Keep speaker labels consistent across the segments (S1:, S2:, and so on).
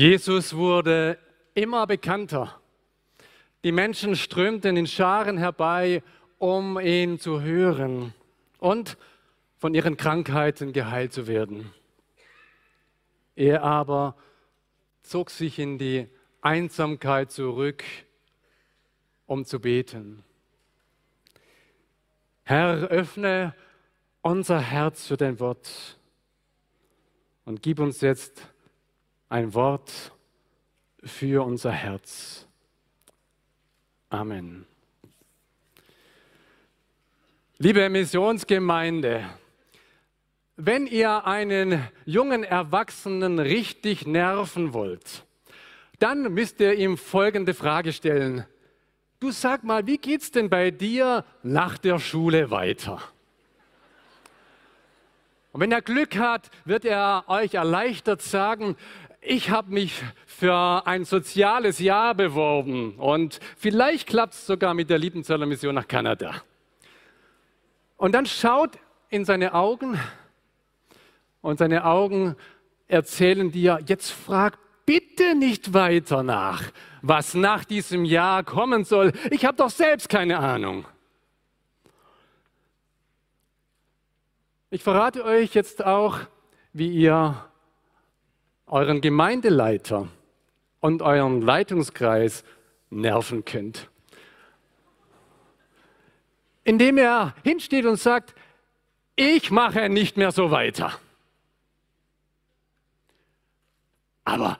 S1: Jesus wurde immer bekannter. Die Menschen strömten in Scharen herbei, um ihn zu hören und von ihren Krankheiten geheilt zu werden. Er aber zog sich in die Einsamkeit zurück, um zu beten. Herr, öffne unser Herz für dein Wort und gib uns jetzt ein Wort für unser Herz. Amen. Liebe Missionsgemeinde, wenn ihr einen jungen Erwachsenen richtig nerven wollt, dann müsst ihr ihm folgende Frage stellen. Du sag mal, wie geht's denn bei dir nach der Schule weiter? Und wenn er Glück hat, wird er euch erleichtert sagen, ich habe mich für ein soziales Jahr beworben und vielleicht klappt es sogar mit der Liebenzeller Mission nach Kanada. Und dann schaut in seine Augen und seine Augen erzählen dir, jetzt frag bitte nicht weiter nach, was nach diesem Jahr kommen soll. Ich habe doch selbst keine Ahnung. Ich verrate euch jetzt auch, wie ihr euren Gemeindeleiter und euren Leitungskreis nerven könnt. Indem er hinsteht und sagt, ich mache nicht mehr so weiter. Aber,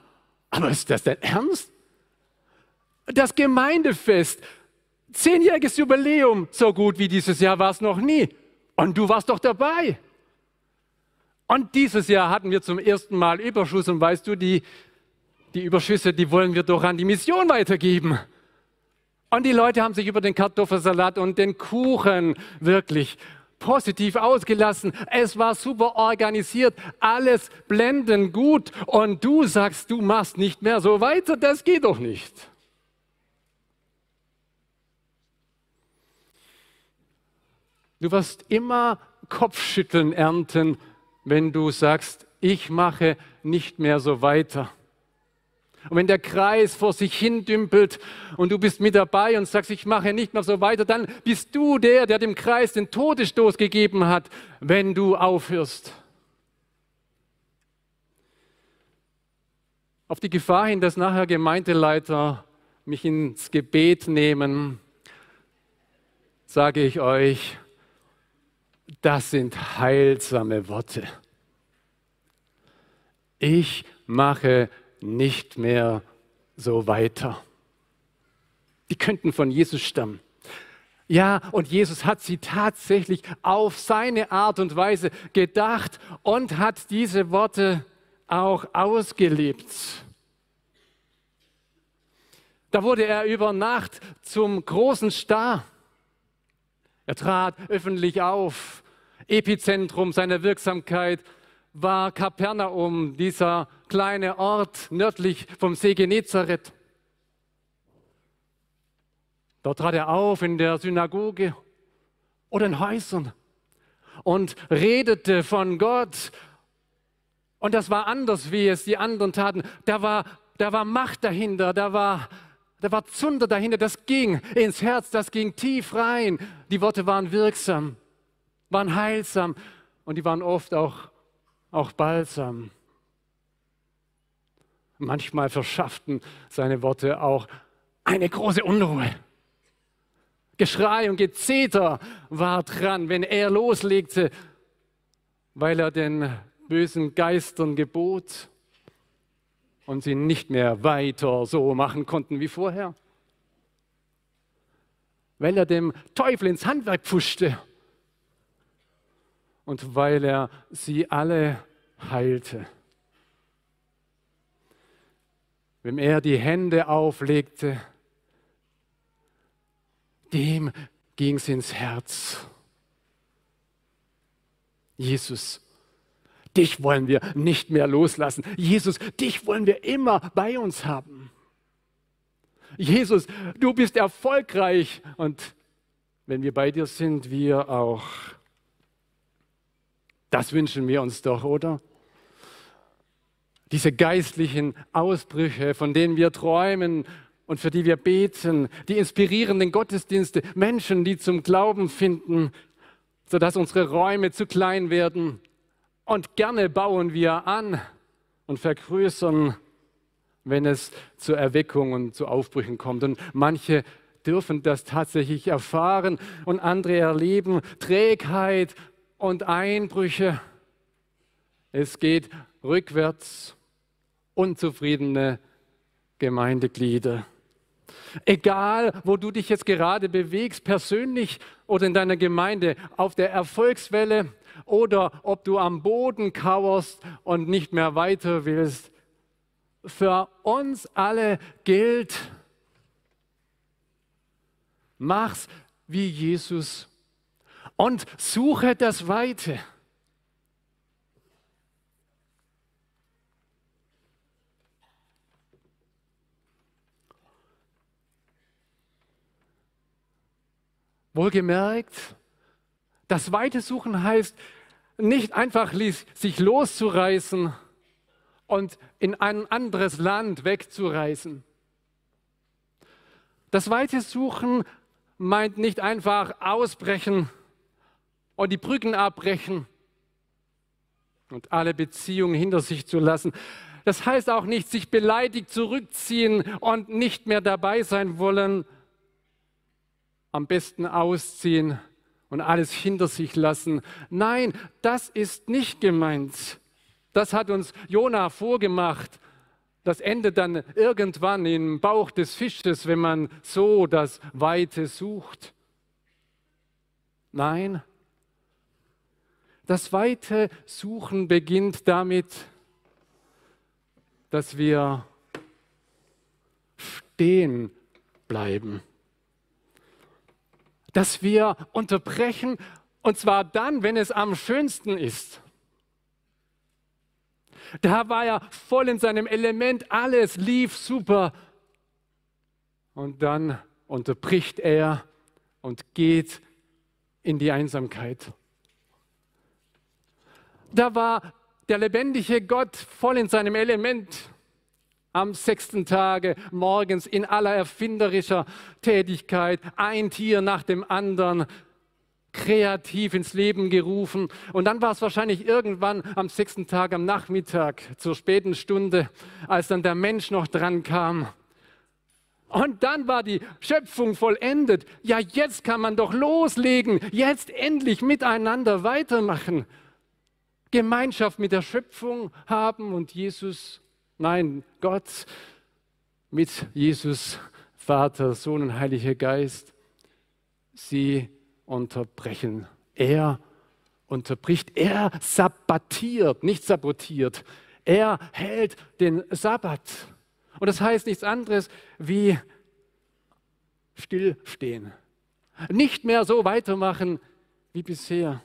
S1: aber ist das denn ernst? Das Gemeindefest, zehnjähriges Jubiläum, so gut wie dieses Jahr war es noch nie. Und du warst doch dabei. Und dieses Jahr hatten wir zum ersten Mal Überschuss und weißt du, die, die Überschüsse, die wollen wir doch an die Mission weitergeben. Und die Leute haben sich über den Kartoffelsalat und den Kuchen wirklich positiv ausgelassen. Es war super organisiert, alles blendend gut. Und du sagst, du machst nicht mehr so weiter, das geht doch nicht. Du wirst immer Kopfschütteln ernten, wenn du sagst, ich mache nicht mehr so weiter. Und wenn der Kreis vor sich hin dümpelt und du bist mit dabei und sagst, ich mache nicht mehr so weiter, dann bist du der, der dem Kreis den Todesstoß gegeben hat, wenn du aufhörst. Auf die Gefahr hin, dass nachher Gemeindeleiter mich ins Gebet nehmen, sage ich euch, das sind heilsame Worte. Ich mache nicht mehr so weiter. Die könnten von Jesus stammen. Ja, und Jesus hat sie tatsächlich auf seine Art und Weise gedacht und hat diese Worte auch ausgelebt. Da wurde er über Nacht zum großen Star. Er trat öffentlich auf. Epizentrum seiner Wirksamkeit war Kapernaum, dieser kleine Ort nördlich vom See Genezareth. Dort trat er auf in der Synagoge oder in Häusern und redete von Gott. Und das war anders, wie es die anderen taten. Da war, da war Macht dahinter, da war da war Zunder dahinter, das ging ins Herz, das ging tief rein. Die Worte waren wirksam, waren heilsam und die waren oft auch, auch balsam. Manchmal verschafften seine Worte auch eine große Unruhe. Geschrei und Gezeter war dran, wenn er loslegte, weil er den bösen Geistern gebot und sie nicht mehr weiter so machen konnten wie vorher. Weil er dem Teufel ins Handwerk pfuschte und weil er sie alle heilte. Wem er die Hände auflegte, dem ging es ins Herz. Jesus, dich wollen wir nicht mehr loslassen. Jesus, dich wollen wir immer bei uns haben. Jesus, du bist erfolgreich und wenn wir bei dir sind, wir auch. Das wünschen wir uns doch, oder? Diese geistlichen Ausbrüche, von denen wir träumen und für die wir beten, die inspirierenden Gottesdienste, Menschen, die zum Glauben finden, sodass unsere Räume zu klein werden. Und gerne bauen wir an und vergrößern, wenn es zur Erweckung und zu Aufbrüchen kommt. Und manche dürfen das tatsächlich erfahren und andere erleben Trägheit und Einbrüche. Es geht rückwärts, unzufriedene Gemeindeglieder. Egal, wo du dich jetzt gerade bewegst, persönlich oder in deiner Gemeinde, auf der Erfolgswelle oder ob du am Boden kauerst und nicht mehr weiter willst, für uns alle gilt, mach's wie Jesus und suche das Weite. Wohlgemerkt, das Weite suchen heißt nicht einfach sich loszureißen und in ein anderes Land wegzureisen. Das Weite suchen meint nicht einfach ausbrechen und die Brücken abbrechen und alle Beziehungen hinter sich zu lassen. Das heißt auch nicht, sich beleidigt zurückziehen und nicht mehr dabei sein wollen, am besten ausziehen und alles hinter sich lassen. Nein, das ist nicht gemeint. Das hat uns Jona vorgemacht das endet dann irgendwann im Bauch des Fisches, wenn man so das Weite sucht. Nein, das weite Suchen beginnt damit, dass wir stehen bleiben, dass wir unterbrechen, und zwar dann, wenn es am schönsten ist. Da war er voll in seinem Element, alles lief super. Und dann unterbricht er und geht in die Einsamkeit. Da war der lebendige Gott voll in seinem Element am sechsten Tage morgens in aller erfinderischer Tätigkeit, ein Tier nach dem anderen, kreativ ins Leben gerufen. Und dann war es wahrscheinlich irgendwann am sechsten Tag am Nachmittag zur späten Stunde, als dann der Mensch noch dran kam. Und dann war die Schöpfung vollendet. Ja, jetzt kann man doch loslegen, jetzt endlich miteinander weitermachen. Gemeinschaft mit der Schöpfung haben und Jesus, nein, Gott mit Jesus, Vater, Sohn und Heiliger Geist, sie unterbrechen. Er unterbricht, er sabbatiert, nicht sabotiert. Er hält den Sabbat. Und das heißt nichts anderes wie stillstehen. Nicht mehr so weitermachen wie bisher.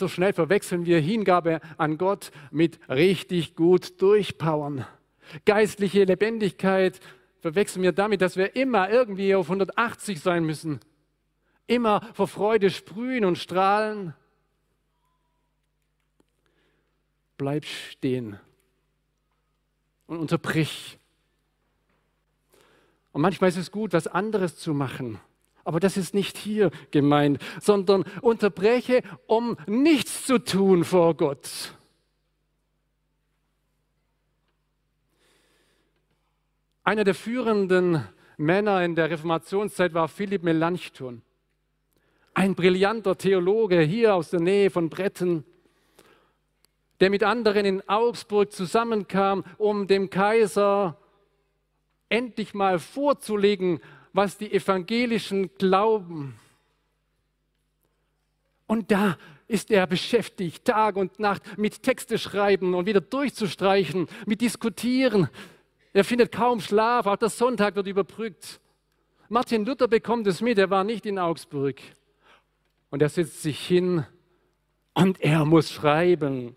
S1: So schnell verwechseln wir Hingabe an Gott mit richtig gut durchpowern. Geistliche Lebendigkeit verwechseln wir damit, dass wir immer irgendwie auf 180 sein müssen. Immer vor Freude sprühen und strahlen. Bleib stehen und unterbrich. Und manchmal ist es gut, was anderes zu machen. Aber das ist nicht hier gemeint, sondern unterbreche, um nichts zu tun vor Gott. Einer der führenden Männer in der Reformationszeit war Philipp Melanchthon. Ein brillanter Theologe hier aus der Nähe von Bretten, der mit anderen in Augsburg zusammenkam, um dem Kaiser endlich mal vorzulegen, was die Evangelischen glauben. Und da ist er beschäftigt, Tag und Nacht mit Texte schreiben und wieder durchzustreichen, mit diskutieren. Er findet kaum Schlaf, auch der Sonntag wird überbrückt. Martin Luther bekommt es mit, er war nicht in Augsburg. Und er setzt sich hin und er muss schreiben.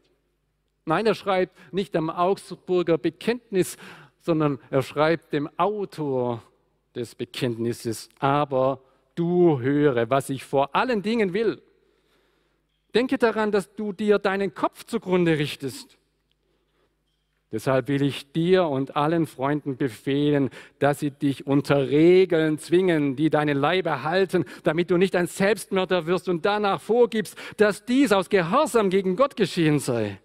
S1: Nein, er schreibt nicht am Augsburger Bekenntnis, sondern er schreibt dem Autor des Bekenntnisses. Aber du höre, was ich vor allen Dingen will. Denke daran, dass du dir deinen Kopf zugrunde richtest. Deshalb will ich dir und allen Freunden befehlen, dass sie dich unter Regeln zwingen, die deine Leibe halten, damit du nicht ein Selbstmörder wirst und danach vorgibst, dass dies aus Gehorsam gegen Gott geschehen sei.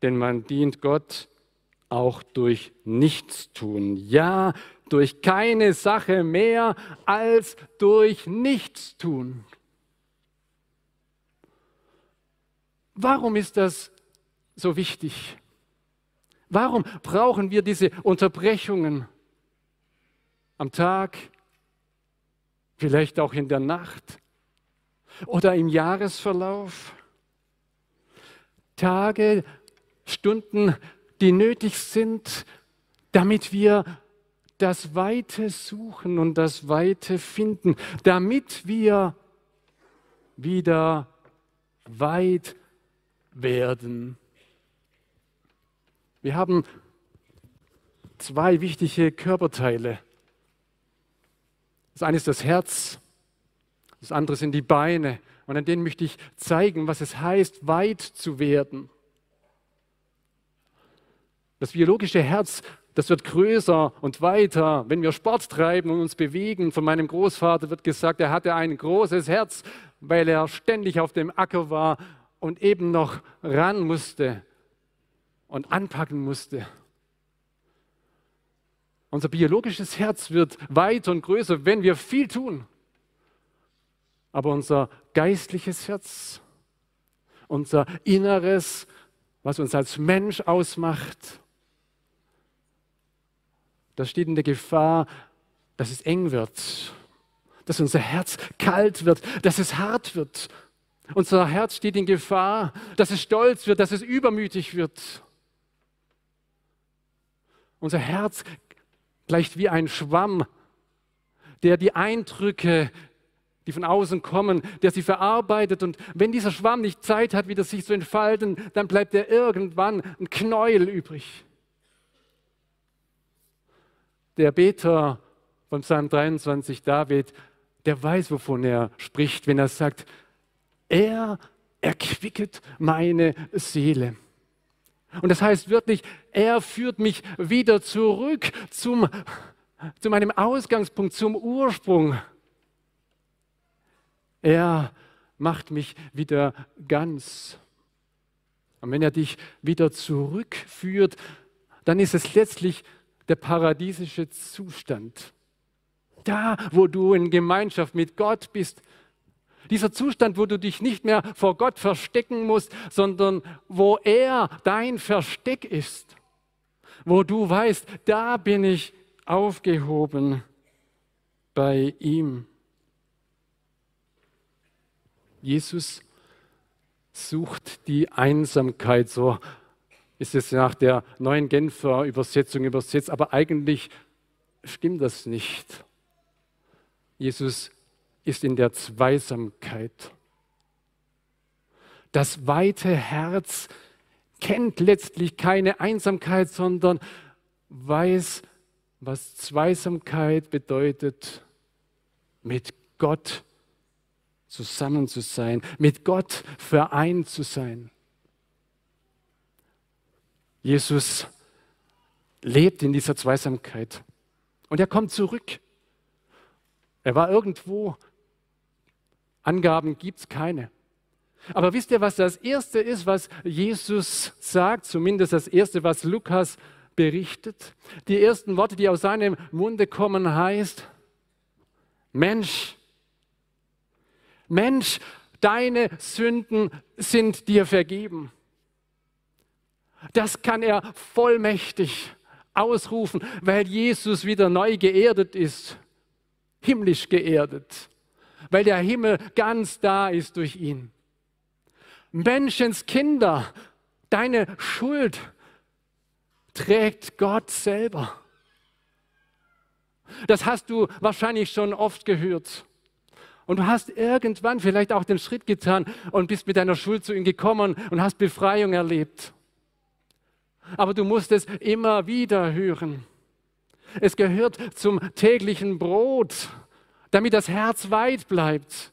S1: Denn man dient Gott auch durch Nichtstun. Ja, durch keine Sache mehr als durch Nichtstun. Warum ist das so wichtig? Warum brauchen wir diese Unterbrechungen am Tag, vielleicht auch in der Nacht oder im Jahresverlauf? Tage, Stunden, die nötig sind, damit wir das Weite suchen und das Weite finden, damit wir wieder weit werden. Wir haben zwei wichtige Körperteile. Das eine ist das Herz, das andere sind die Beine. Und an denen möchte ich zeigen, was es heißt, weit zu werden. Das biologische Herz, das wird größer und weiter, wenn wir Sport treiben und uns bewegen. Von meinem Großvater wird gesagt, er hatte ein großes Herz, weil er ständig auf dem Acker war und eben noch ran musste und anpacken musste. Unser biologisches Herz wird weiter und größer, wenn wir viel tun. Aber unser geistliches Herz, unser Inneres, was uns als Mensch ausmacht, das steht in der Gefahr, dass es eng wird, dass unser Herz kalt wird, dass es hart wird. Unser Herz steht in Gefahr, dass es stolz wird, dass es übermütig wird. Unser Herz gleicht wie ein Schwamm, der die Eindrücke, die von außen kommen, der sie verarbeitet. Und wenn dieser Schwamm nicht Zeit hat, wieder sich zu entfalten, dann bleibt er irgendwann ein Knäuel übrig. Der Beter von Psalm 23, David, der weiß, wovon er spricht, wenn er sagt, er erquicket meine Seele. Und das heißt wirklich, er führt mich wieder zurück zum, zu meinem Ausgangspunkt, zum Ursprung. Er macht mich wieder ganz. Und wenn er dich wieder zurückführt, dann ist es letztlich der paradiesische Zustand. Da, wo du in Gemeinschaft mit Gott bist, dieser Zustand, wo du dich nicht mehr vor Gott verstecken musst, sondern wo er dein Versteck ist. Wo du weißt, da bin ich aufgehoben bei ihm. Jesus sucht die Einsamkeit, so ist es nach der neuen Genfer Übersetzung übersetzt, aber eigentlich stimmt das nicht. Jesus ist in der Zweisamkeit. Das weite Herz kennt letztlich keine Einsamkeit, sondern weiß, was Zweisamkeit bedeutet, mit Gott zusammen zu sein, mit Gott vereint zu sein. Jesus lebt in dieser Zweisamkeit und er kommt zurück. Er war irgendwo Angaben gibt es keine. Aber wisst ihr, was das Erste ist, was Jesus sagt, zumindest das Erste, was Lukas berichtet? Die ersten Worte, die aus seinem Munde kommen, heißt, Mensch, Mensch, deine Sünden sind dir vergeben. Das kann er vollmächtig ausrufen, weil Jesus wieder neu geerdet ist, himmlisch geerdet weil der Himmel ganz da ist durch ihn. Menschenskinder, deine Schuld trägt Gott selber. Das hast du wahrscheinlich schon oft gehört. Und du hast irgendwann vielleicht auch den Schritt getan und bist mit deiner Schuld zu ihm gekommen und hast Befreiung erlebt. Aber du musst es immer wieder hören. Es gehört zum täglichen Brot, damit das Herz weit bleibt.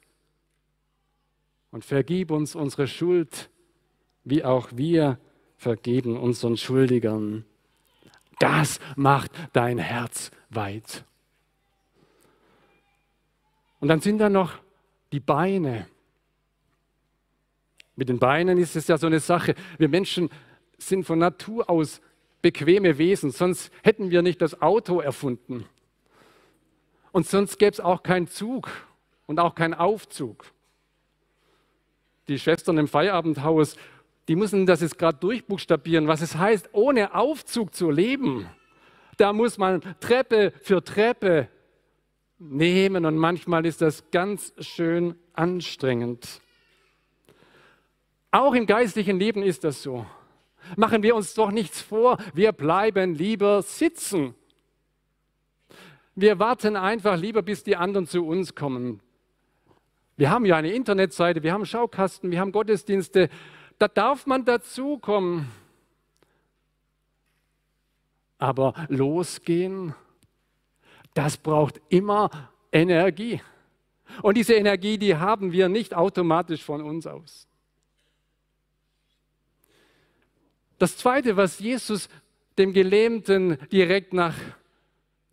S1: Und vergib uns unsere Schuld, wie auch wir vergeben unseren Schuldigern. Das macht dein Herz weit. Und dann sind da noch die Beine. Mit den Beinen ist es ja so eine Sache. Wir Menschen sind von Natur aus bequeme Wesen, sonst hätten wir nicht das Auto erfunden. Und sonst gäbe es auch keinen Zug und auch keinen Aufzug. Die Schwestern im Feierabendhaus, die müssen das jetzt gerade durchbuchstabieren, was es heißt, ohne Aufzug zu leben. Da muss man Treppe für Treppe nehmen und manchmal ist das ganz schön anstrengend. Auch im geistlichen Leben ist das so. Machen wir uns doch nichts vor, wir bleiben lieber sitzen. Wir warten einfach lieber, bis die anderen zu uns kommen. Wir haben ja eine Internetseite, wir haben Schaukasten, wir haben Gottesdienste. Da darf man dazukommen. Aber losgehen, das braucht immer Energie. Und diese Energie, die haben wir nicht automatisch von uns aus. Das Zweite, was Jesus dem Gelähmten direkt nach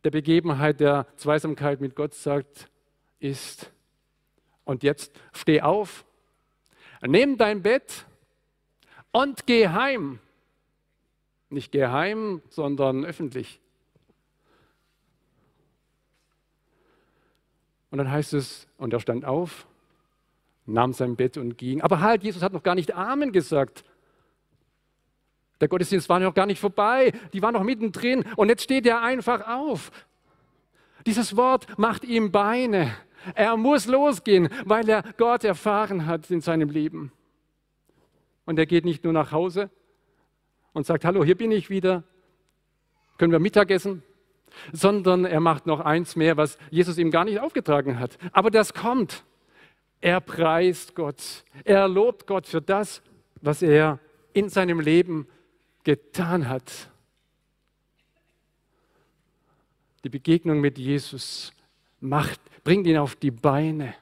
S1: der Begebenheit der Zweisamkeit mit Gott sagt, ist, und jetzt steh auf, nimm dein Bett und geh heim. Nicht geheim, sondern öffentlich. Und dann heißt es, und er stand auf, nahm sein Bett und ging. Aber halt, Jesus hat noch gar nicht Amen gesagt. Der Gottesdienst war noch gar nicht vorbei, die waren noch mittendrin und jetzt steht er einfach auf. Dieses Wort macht ihm Beine. Er muss losgehen, weil er Gott erfahren hat in seinem Leben. Und er geht nicht nur nach Hause und sagt, hallo, hier bin ich wieder, können wir Mittagessen, sondern er macht noch eins mehr, was Jesus ihm gar nicht aufgetragen hat. Aber das kommt. Er preist Gott, er lobt Gott für das, was er in seinem Leben getan hat. Die Begegnung mit Jesus macht, bringt ihn auf die Beine.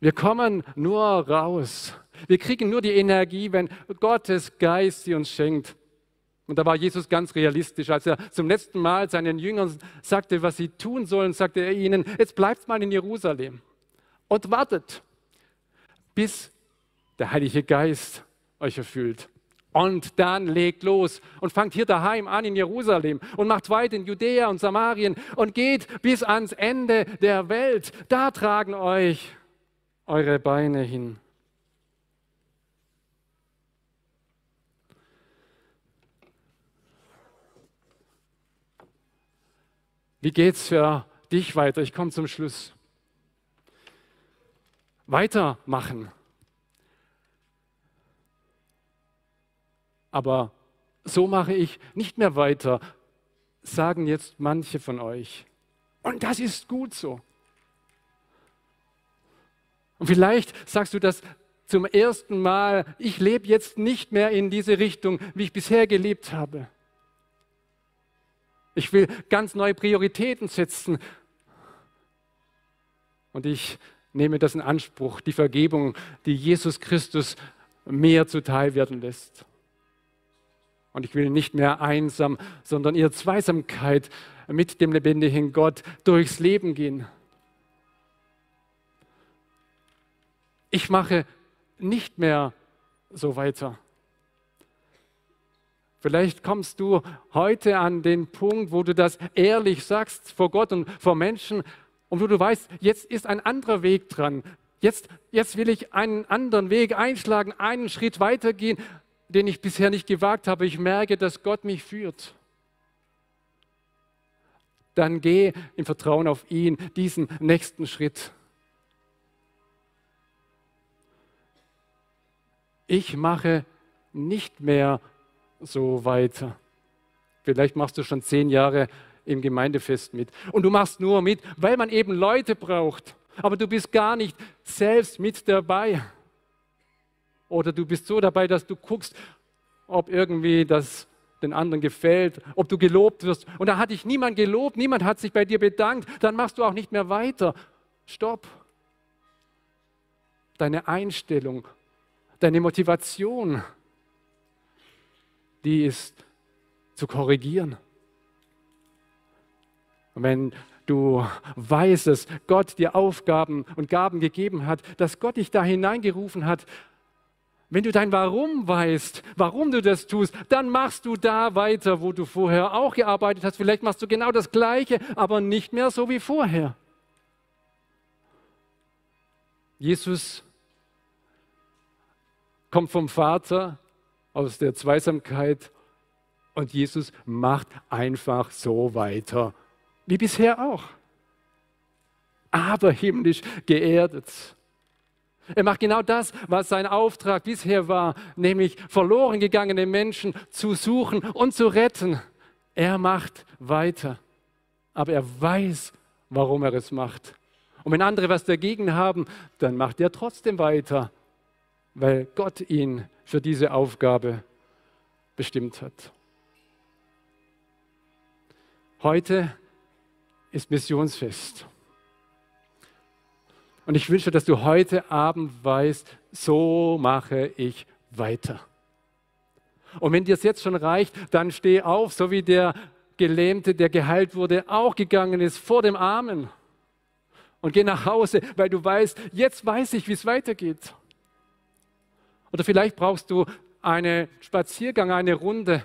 S1: Wir kommen nur raus. Wir kriegen nur die Energie, wenn Gottes Geist sie uns schenkt. Und da war Jesus ganz realistisch. Als er zum letzten Mal seinen Jüngern sagte, was sie tun sollen, sagte er ihnen, jetzt bleibt mal in Jerusalem und wartet, bis der Heilige Geist euch erfüllt. Und dann legt los und fangt hier daheim an in Jerusalem und macht weiter in Judäa und Samarien und geht bis ans Ende der Welt. Da tragen euch eure Beine hin. Wie geht's für dich weiter? Ich komme zum Schluss. Weitermachen. Aber so mache ich nicht mehr weiter, sagen jetzt manche von euch. Und das ist gut so. Und vielleicht sagst du das zum ersten Mal, ich lebe jetzt nicht mehr in diese Richtung, wie ich bisher gelebt habe. Ich will ganz neue Prioritäten setzen. Und ich nehme das in Anspruch, die Vergebung, die Jesus Christus mir zuteil werden lässt. Und ich will nicht mehr einsam, sondern ihr Zweisamkeit mit dem lebendigen Gott durchs Leben gehen. Ich mache nicht mehr so weiter. Vielleicht kommst du heute an den Punkt, wo du das ehrlich sagst vor Gott und vor Menschen und wo du weißt, jetzt ist ein anderer Weg dran. Jetzt, jetzt will ich einen anderen Weg einschlagen, einen Schritt weitergehen den ich bisher nicht gewagt habe, ich merke, dass Gott mich führt. Dann geh im Vertrauen auf ihn diesen nächsten Schritt. ich mache nicht mehr so weiter. Vielleicht machst du schon zehn Jahre im Gemeindefest mit. Und du machst nur mit, weil man eben Leute braucht. Aber du bist gar nicht selbst mit dabei. Oder du bist so dabei, dass du guckst, ob irgendwie das den anderen gefällt, ob du gelobt wirst. Und da hat dich niemand gelobt, niemand hat sich bei dir bedankt, dann machst du auch nicht mehr weiter. Stopp. Deine Einstellung, deine Motivation, die ist zu korrigieren. Und wenn du weißt, dass Gott dir Aufgaben und Gaben gegeben hat, dass Gott dich da hineingerufen hat, wenn du dein Warum weißt, warum du das tust, dann machst du da weiter, wo du vorher auch gearbeitet hast. Vielleicht machst du genau das Gleiche, aber nicht mehr so wie vorher. Jesus kommt vom Vater aus der Zweisamkeit und Jesus macht einfach so weiter, wie bisher auch. Aber himmlisch geerdet. Er macht genau das, was sein Auftrag bisher war, nämlich verloren gegangene Menschen zu suchen und zu retten. Er macht weiter, aber er weiß, warum er es macht. Und wenn andere was dagegen haben, dann macht er trotzdem weiter, weil Gott ihn für diese Aufgabe bestimmt hat. Heute ist Missionsfest. Und ich wünsche, dass du heute Abend weißt, so mache ich weiter. Und wenn dir es jetzt schon reicht, dann steh auf, so wie der Gelähmte, der geheilt wurde, auch gegangen ist vor dem Armen. Und geh nach Hause, weil du weißt, jetzt weiß ich, wie es weitergeht. Oder vielleicht brauchst du einen Spaziergang, eine Runde,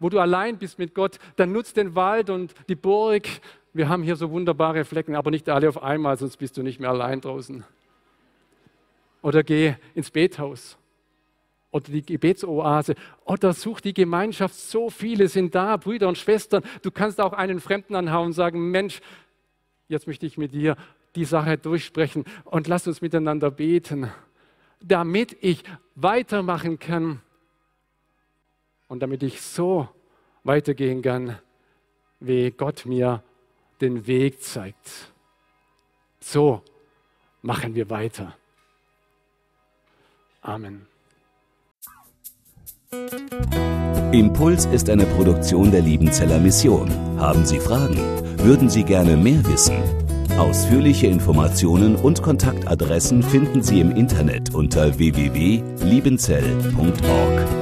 S1: wo du allein bist mit Gott. Dann nutzt den Wald und die Burg wir haben hier so wunderbare Flecken, aber nicht alle auf einmal, sonst bist du nicht mehr allein draußen. Oder geh ins Bethaus oder die Gebetsoase oder such die Gemeinschaft. So viele sind da, Brüder und Schwestern. Du kannst auch einen Fremden anhauen und sagen, Mensch, jetzt möchte ich mit dir die Sache durchsprechen und lass uns miteinander beten, damit ich weitermachen kann und damit ich so weitergehen kann, wie Gott mir den Weg zeigt. So machen wir weiter. Amen.
S2: Impuls ist eine Produktion der Liebenzeller Mission. Haben Sie Fragen? Würden Sie gerne mehr wissen? Ausführliche Informationen und Kontaktadressen finden Sie im Internet unter www.liebenzell.org.